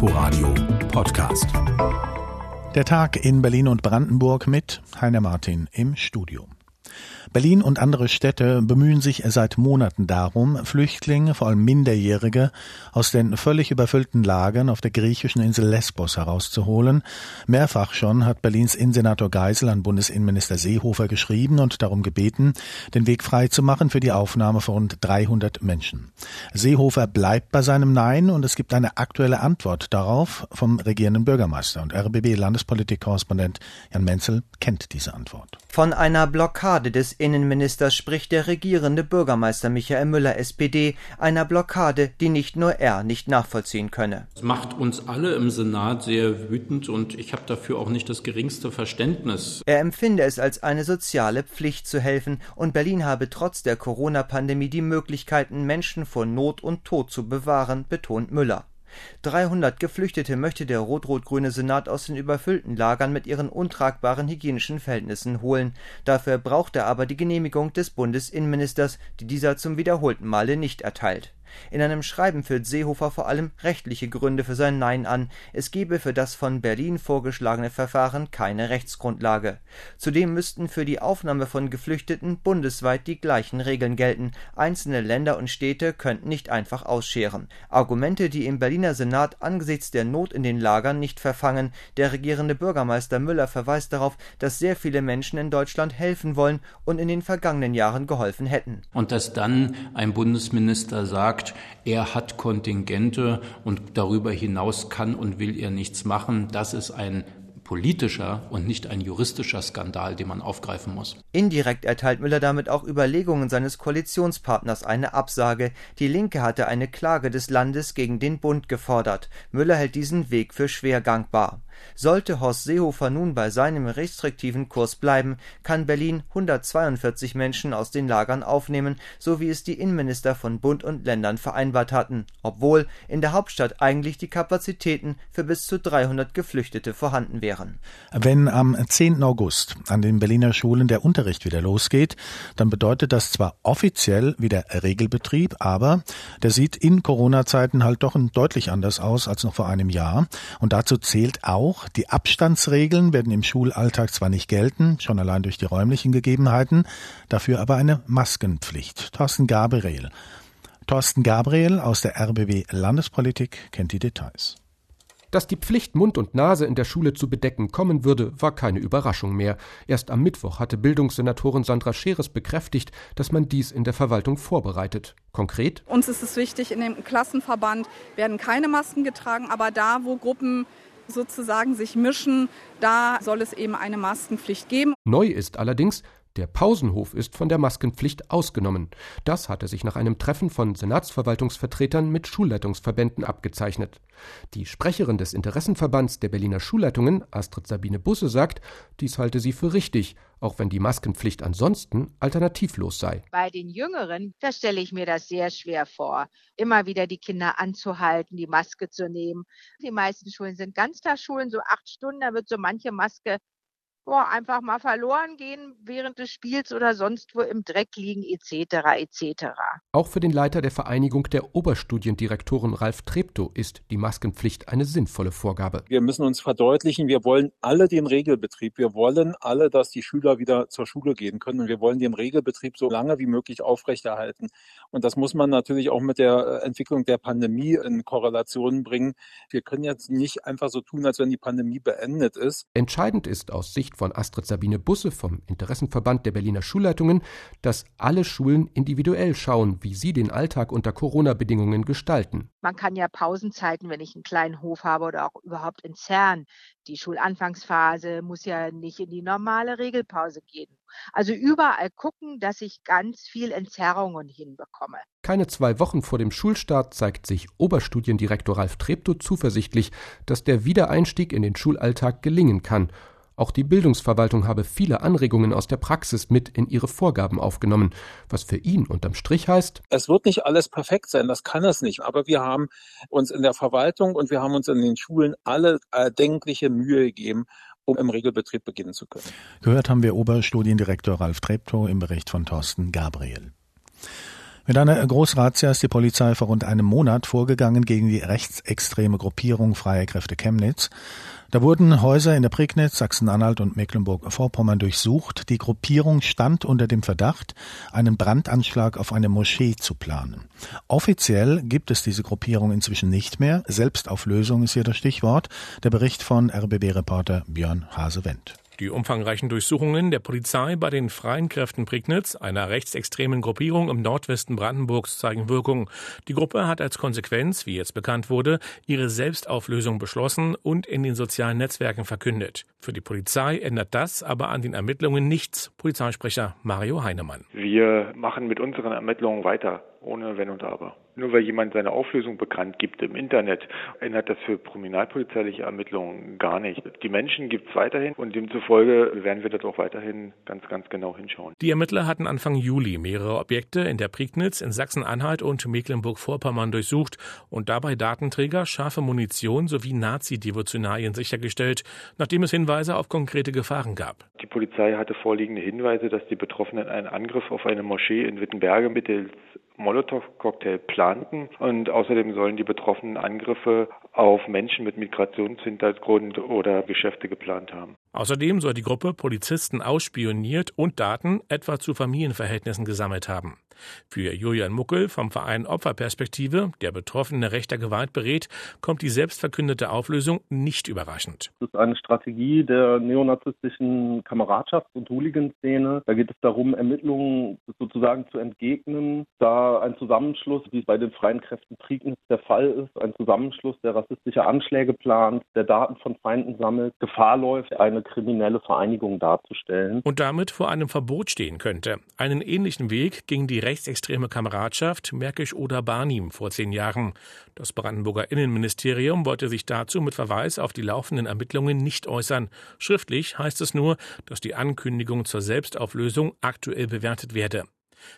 Inforadio Podcast. Der Tag in Berlin und Brandenburg mit Heiner Martin im Studio. Berlin und andere Städte bemühen sich seit Monaten darum, Flüchtlinge, vor allem Minderjährige, aus den völlig überfüllten Lagern auf der griechischen Insel Lesbos herauszuholen. Mehrfach schon hat Berlins Innensenator Geisel an Bundesinnenminister Seehofer geschrieben und darum gebeten, den Weg frei zu machen für die Aufnahme von rund 300 Menschen. Seehofer bleibt bei seinem Nein und es gibt eine aktuelle Antwort darauf vom regierenden Bürgermeister und RBB-Landespolitik-Korrespondent Jan Menzel kennt diese Antwort. Von einer Blockade des Innenministers spricht der regierende Bürgermeister Michael Müller SPD, einer Blockade, die nicht nur er nicht nachvollziehen könne. Das macht uns alle im Senat sehr wütend und ich habe dafür auch nicht das geringste Verständnis. Er empfinde es als eine soziale Pflicht zu helfen und Berlin habe trotz der Corona-Pandemie die Möglichkeiten, Menschen vor Not und Tod zu bewahren, betont Müller. 300 Geflüchtete möchte der rot-rot-grüne Senat aus den überfüllten Lagern mit ihren untragbaren hygienischen Verhältnissen holen. Dafür braucht er aber die Genehmigung des Bundesinnenministers, die dieser zum wiederholten Male nicht erteilt in einem Schreiben führt Seehofer vor allem rechtliche Gründe für sein Nein an, es gebe für das von Berlin vorgeschlagene Verfahren keine Rechtsgrundlage. Zudem müssten für die Aufnahme von Geflüchteten bundesweit die gleichen Regeln gelten, einzelne Länder und Städte könnten nicht einfach ausscheren. Argumente, die im Berliner Senat angesichts der Not in den Lagern nicht verfangen, der regierende Bürgermeister Müller verweist darauf, dass sehr viele Menschen in Deutschland helfen wollen und in den vergangenen Jahren geholfen hätten. Und dass dann ein Bundesminister sagt, sagt, er hat Kontingente und darüber hinaus kann und will er nichts machen. Das ist ein politischer und nicht ein juristischer Skandal, den man aufgreifen muss. Indirekt erteilt Müller damit auch Überlegungen seines Koalitionspartners eine Absage. Die Linke hatte eine Klage des Landes gegen den Bund gefordert. Müller hält diesen Weg für schwer gangbar. Sollte Horst Seehofer nun bei seinem restriktiven Kurs bleiben, kann Berlin 142 Menschen aus den Lagern aufnehmen, so wie es die Innenminister von Bund und Ländern vereinbart hatten, obwohl in der Hauptstadt eigentlich die Kapazitäten für bis zu 300 Geflüchtete vorhanden wären. Wenn am 10. August an den Berliner Schulen der Unterricht wieder losgeht, dann bedeutet das zwar offiziell wieder Regelbetrieb, aber der sieht in Corona-Zeiten halt doch deutlich anders aus als noch vor einem Jahr. Und dazu zählt auch auch, die Abstandsregeln werden im Schulalltag zwar nicht gelten, schon allein durch die räumlichen Gegebenheiten, dafür aber eine Maskenpflicht. Thorsten Gabriel. Thorsten Gabriel aus der RBW Landespolitik kennt die Details. Dass die Pflicht, Mund und Nase in der Schule zu bedecken, kommen würde, war keine Überraschung mehr. Erst am Mittwoch hatte Bildungssenatorin Sandra Scheres bekräftigt, dass man dies in der Verwaltung vorbereitet. Konkret? Uns ist es wichtig, in dem Klassenverband werden keine Masken getragen, aber da, wo Gruppen sozusagen sich mischen, da soll es eben eine Maskenpflicht geben. Neu ist allerdings, der Pausenhof ist von der Maskenpflicht ausgenommen. Das hatte sich nach einem Treffen von Senatsverwaltungsvertretern mit Schulleitungsverbänden abgezeichnet. Die Sprecherin des Interessenverbands der Berliner Schulleitungen, Astrid Sabine Busse, sagt, dies halte sie für richtig, auch wenn die Maskenpflicht ansonsten alternativlos sei. Bei den Jüngeren, da stelle ich mir das sehr schwer vor, immer wieder die Kinder anzuhalten, die Maske zu nehmen. Die meisten Schulen sind Ganztagsschulen, so acht Stunden, da wird so manche Maske boah, einfach mal verloren gehen während des Spiels oder sonst wo im Dreck liegen etc. etc. Auch für den Leiter der Vereinigung der Oberstudiendirektoren Ralf Treptow ist die Maskenpflicht eine sinnvolle Vorgabe. Wir müssen uns verdeutlichen, wir wollen alle den Regelbetrieb. Wir wollen alle, dass die Schüler wieder zur Schule gehen können und wir wollen den Regelbetrieb so lange wie möglich aufrechterhalten. Und das muss man natürlich auch mit der Entwicklung der Pandemie in Korrelation bringen. Wir können jetzt nicht einfach so tun, als wenn die Pandemie beendet ist. Entscheidend ist aus Sicht von Astrid Sabine Busse vom Interessenverband der Berliner Schulleitungen, dass alle Schulen individuell schauen, wie sie den Alltag unter Corona-Bedingungen gestalten. Man kann ja Pausenzeiten, wenn ich einen kleinen Hof habe oder auch überhaupt entzerren. Die Schulanfangsphase muss ja nicht in die normale Regelpause gehen. Also überall gucken, dass ich ganz viel Entzerrungen hinbekomme. Keine zwei Wochen vor dem Schulstart zeigt sich Oberstudiendirektor Ralf Treptow zuversichtlich, dass der Wiedereinstieg in den Schulalltag gelingen kann auch die Bildungsverwaltung habe viele Anregungen aus der Praxis mit in ihre Vorgaben aufgenommen, was für ihn unterm Strich heißt, es wird nicht alles perfekt sein, das kann es nicht, aber wir haben uns in der Verwaltung und wir haben uns in den Schulen alle erdenkliche Mühe gegeben, um im Regelbetrieb beginnen zu können. Gehört haben wir Oberstudiendirektor Ralf Treptow im Bericht von Thorsten Gabriel. Mit einer Großrazzia ist die Polizei vor rund einem Monat vorgegangen gegen die rechtsextreme Gruppierung Freie Kräfte Chemnitz. Da wurden Häuser in der Prignitz, Sachsen-Anhalt und Mecklenburg-Vorpommern durchsucht. Die Gruppierung stand unter dem Verdacht, einen Brandanschlag auf eine Moschee zu planen. Offiziell gibt es diese Gruppierung inzwischen nicht mehr. Selbstauflösung ist hier das Stichwort. Der Bericht von RBB-Reporter Björn Hasewendt. Die umfangreichen Durchsuchungen der Polizei bei den Freien Kräften Prignitz, einer rechtsextremen Gruppierung im Nordwesten Brandenburgs, zeigen Wirkung. Die Gruppe hat als Konsequenz, wie jetzt bekannt wurde, ihre Selbstauflösung beschlossen und in den sozialen Netzwerken verkündet. Für die Polizei ändert das aber an den Ermittlungen nichts. Polizeisprecher Mario Heinemann. Wir machen mit unseren Ermittlungen weiter ohne Wenn und Aber. Nur weil jemand seine Auflösung bekannt gibt im Internet, ändert das für kriminalpolizeiliche Ermittlungen gar nicht. Die Menschen gibt es weiterhin und demzufolge werden wir dort auch weiterhin ganz, ganz genau hinschauen. Die Ermittler hatten Anfang Juli mehrere Objekte in der Prignitz in Sachsen-Anhalt und Mecklenburg-Vorpommern durchsucht und dabei Datenträger, scharfe Munition sowie Nazi-Devotionalien sichergestellt, nachdem es Hinweise auf konkrete Gefahren gab. Die Polizei hatte vorliegende Hinweise, dass die Betroffenen einen Angriff auf eine Moschee in Wittenberge mittels Molotow-Cocktail planten. Und außerdem sollen die Betroffenen Angriffe auf Menschen mit Migrationshintergrund oder Geschäfte geplant haben. Außerdem soll die Gruppe Polizisten ausspioniert und Daten etwa zu Familienverhältnissen gesammelt haben. Für Julian Muckel vom Verein Opferperspektive, der Betroffene rechter Gewalt berät, kommt die selbstverkündete Auflösung nicht überraschend. Das ist eine Strategie der neonazistischen Kameradschafts- und Hooligan-Szene. Da geht es darum, Ermittlungen sozusagen zu entgegnen, da ein Zusammenschluss, wie es bei den freien Kräften Prignitz der Fall ist, ein Zusammenschluss, der rassistische Anschläge plant, der Daten von Feinden sammelt, Gefahr läuft, eine kriminelle Vereinigung darzustellen. Und damit vor einem Verbot stehen könnte. Einen ähnlichen Weg ging die rechtsextreme Kameradschaft Märkisch-Oder-Barnim vor zehn Jahren. Das Brandenburger Innenministerium wollte sich dazu mit Verweis auf die laufenden Ermittlungen nicht äußern. Schriftlich heißt es nur, dass die Ankündigung zur Selbstauflösung aktuell bewertet werde.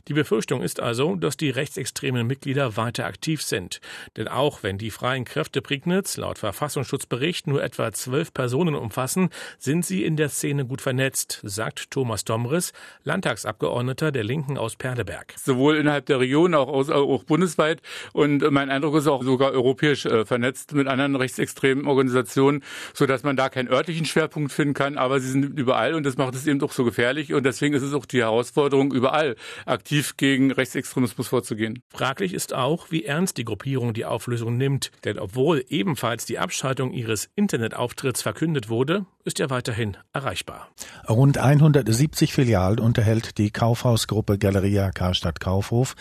Die Befürchtung ist also, dass die rechtsextremen Mitglieder weiter aktiv sind. Denn auch wenn die freien Kräfte Prignitz laut Verfassungsschutzbericht nur etwa zwölf Personen umfassen, sind sie in der Szene gut vernetzt, sagt Thomas Domris, Landtagsabgeordneter der Linken aus Perleberg. Sowohl innerhalb der Region, auch, aus, auch bundesweit. Und mein Eindruck ist auch sogar europäisch äh, vernetzt mit anderen rechtsextremen Organisationen, sodass man da keinen örtlichen Schwerpunkt finden kann. Aber sie sind überall und das macht es eben doch so gefährlich. Und deswegen ist es auch die Herausforderung, überall aktiv gegen Rechtsextremismus vorzugehen. Fraglich ist auch, wie ernst die Gruppierung die Auflösung nimmt, denn obwohl ebenfalls die Abschaltung ihres Internetauftritts verkündet wurde, ist er weiterhin erreichbar. Rund 170 Filialen unterhält die Kaufhausgruppe Galeria Karstadt Kaufhof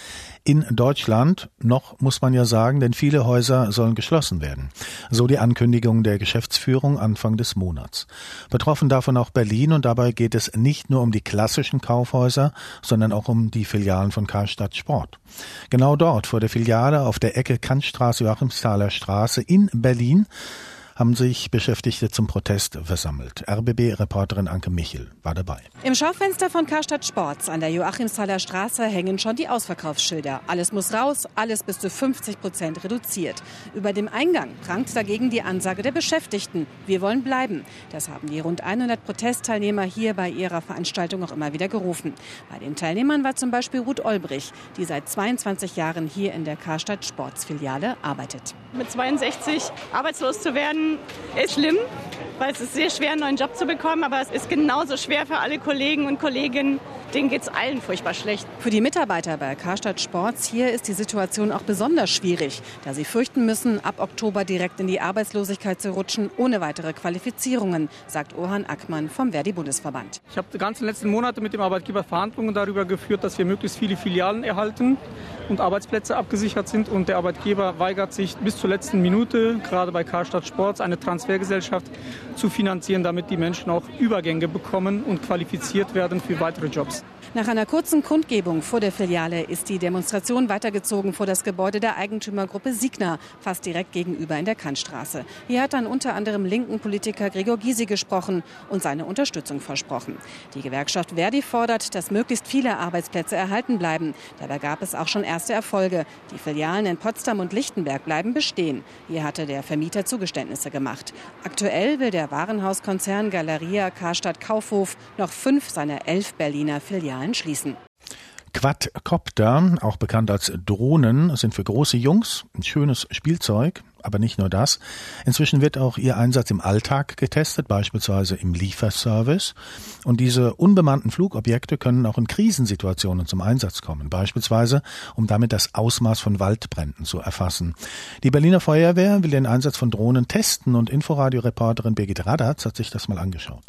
in Deutschland. Noch muss man ja sagen, denn viele Häuser sollen geschlossen werden. So die Ankündigung der Geschäftsführung Anfang des Monats. Betroffen davon auch Berlin und dabei geht es nicht nur um die klassischen Kaufhäuser, sondern auch um die Filialen von Karstadt Sport. Genau dort vor der Filiale auf der Ecke Kantstraße Joachimsthaler Straße in Berlin haben sich Beschäftigte zum Protest versammelt. RBB-Reporterin Anke Michel war dabei. Im Schaufenster von Karstadt Sports an der Joachimsthaler Straße hängen schon die Ausverkaufsschilder. Alles muss raus, alles bis zu 50 Prozent reduziert. Über dem Eingang prangt dagegen die Ansage der Beschäftigten. Wir wollen bleiben. Das haben die rund 100 Protestteilnehmer hier bei ihrer Veranstaltung auch immer wieder gerufen. Bei den Teilnehmern war zum Beispiel Ruth Olbrich, die seit 22 Jahren hier in der Karstadt Sports Filiale arbeitet. Mit 62 arbeitslos zu werden, ist schlimm, weil es ist sehr schwer, einen neuen Job zu bekommen, aber es ist genauso schwer für alle Kollegen und Kolleginnen, denen geht es allen furchtbar schlecht. Für die Mitarbeiter bei Karstadt Sports hier ist die Situation auch besonders schwierig, da sie fürchten müssen, ab Oktober direkt in die Arbeitslosigkeit zu rutschen, ohne weitere Qualifizierungen, sagt Orhan Ackmann vom Verdi-Bundesverband. Ich habe die ganzen letzten Monate mit dem Arbeitgeber Verhandlungen darüber geführt, dass wir möglichst viele Filialen erhalten und Arbeitsplätze abgesichert sind. Und der Arbeitgeber weigert sich bis zur letzten Minute, gerade bei Karstadt Sports, eine Transfergesellschaft zu finanzieren, damit die Menschen auch Übergänge bekommen und qualifiziert werden für weitere Jobs. Nach einer kurzen Kundgebung vor der Filiale ist die Demonstration weitergezogen vor das Gebäude der Eigentümergruppe Signa, fast direkt gegenüber in der Kantstraße. Hier hat dann unter anderem linken Politiker Gregor Gysi gesprochen und seine Unterstützung versprochen. Die Gewerkschaft Verdi fordert, dass möglichst viele Arbeitsplätze erhalten bleiben. Dabei gab es auch schon erste Erfolge. Die Filialen in Potsdam und Lichtenberg bleiben bestehen. Hier hatte der Vermieter Zugeständnisse gemacht. Aktuell will der Warenhauskonzern Galeria Karstadt Kaufhof noch fünf seiner elf Berliner Filialen schließen. Quadcopter, auch bekannt als Drohnen, sind für große Jungs ein schönes Spielzeug, aber nicht nur das. Inzwischen wird auch ihr Einsatz im Alltag getestet, beispielsweise im Lieferservice. Und diese unbemannten Flugobjekte können auch in Krisensituationen zum Einsatz kommen, beispielsweise um damit das Ausmaß von Waldbränden zu erfassen. Die Berliner Feuerwehr will den Einsatz von Drohnen testen und Inforadio-Reporterin Birgit Radatz hat sich das mal angeschaut.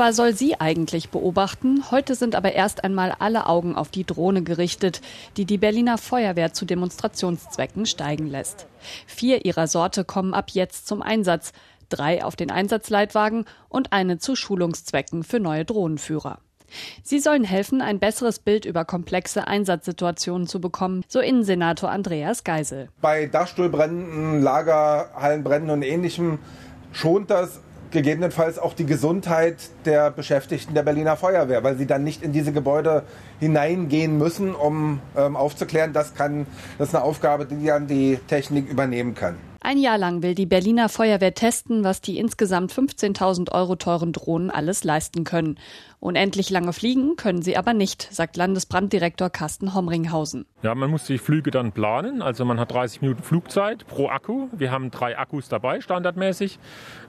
Zwar soll sie eigentlich beobachten, heute sind aber erst einmal alle Augen auf die Drohne gerichtet, die die Berliner Feuerwehr zu Demonstrationszwecken steigen lässt. Vier ihrer Sorte kommen ab jetzt zum Einsatz, drei auf den Einsatzleitwagen und eine zu Schulungszwecken für neue Drohnenführer. Sie sollen helfen, ein besseres Bild über komplexe Einsatzsituationen zu bekommen, so Innensenator Andreas Geisel. Bei Dachstuhlbränden, Lagerhallenbränden und ähnlichem schont das gegebenenfalls auch die Gesundheit der Beschäftigten der Berliner Feuerwehr, weil sie dann nicht in diese Gebäude hineingehen müssen, um ähm, aufzuklären. Das kann, das ist eine Aufgabe, die dann die Technik übernehmen kann. Ein Jahr lang will die Berliner Feuerwehr testen, was die insgesamt 15.000 Euro teuren Drohnen alles leisten können. Unendlich lange fliegen können sie aber nicht, sagt Landesbranddirektor Carsten Homringhausen. Ja, man muss die Flüge dann planen. Also man hat 30 Minuten Flugzeit pro Akku. Wir haben drei Akkus dabei, standardmäßig.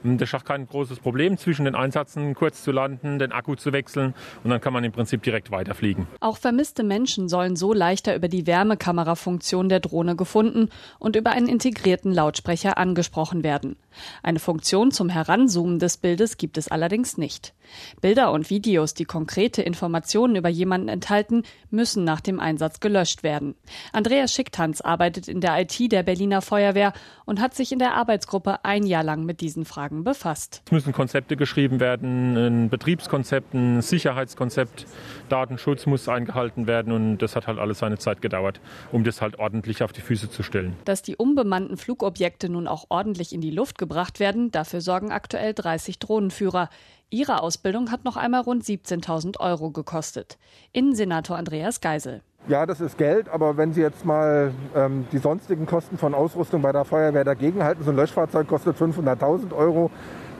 Das auch kein großes Problem, zwischen den Einsätzen kurz zu landen, den Akku zu wechseln und dann kann man im Prinzip direkt weiterfliegen. Auch vermisste Menschen sollen so leichter über die Wärmekamerafunktion der Drohne gefunden und über einen integrierten Lautsprecher angesprochen werden. Eine Funktion zum Heranzoomen des Bildes gibt es allerdings nicht. Bilder und Videos, die konkrete Informationen über jemanden enthalten, müssen nach dem Einsatz gelöscht werden. Andreas Schicktanz arbeitet in der IT der Berliner Feuerwehr und hat sich in der Arbeitsgruppe ein Jahr lang mit diesen Fragen befasst. Es müssen Konzepte geschrieben werden, ein Betriebskonzept, ein Sicherheitskonzept, Datenschutz muss eingehalten werden und das hat halt alles seine Zeit gedauert, um das halt ordentlich auf die Füße zu stellen. Dass die unbemannten Flugobjekte nun auch ordentlich in die Luft gebracht werden, dafür sorgen aktuell 30 Drohnenführer. Ihre Ausbildung hat noch einmal rund 17.000 Euro gekostet. Innensenator Andreas Geisel. Ja, das ist Geld, aber wenn Sie jetzt mal ähm, die sonstigen Kosten von Ausrüstung bei der Feuerwehr dagegenhalten, so ein Löschfahrzeug kostet 500.000 Euro,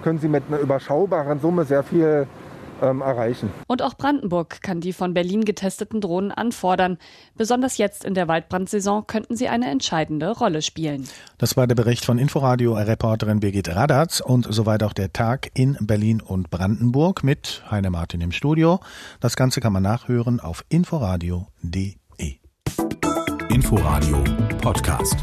können Sie mit einer überschaubaren Summe sehr viel ähm, erreichen. Und auch Brandenburg kann die von Berlin getesteten Drohnen anfordern. Besonders jetzt in der Waldbrandsaison könnten sie eine entscheidende Rolle spielen. Das war der Bericht von Inforadio-Reporterin Birgit Radatz und soweit auch der Tag in Berlin und Brandenburg mit Heine Martin im Studio. Das Ganze kann man nachhören auf inforadio.de. Inforadio Podcast.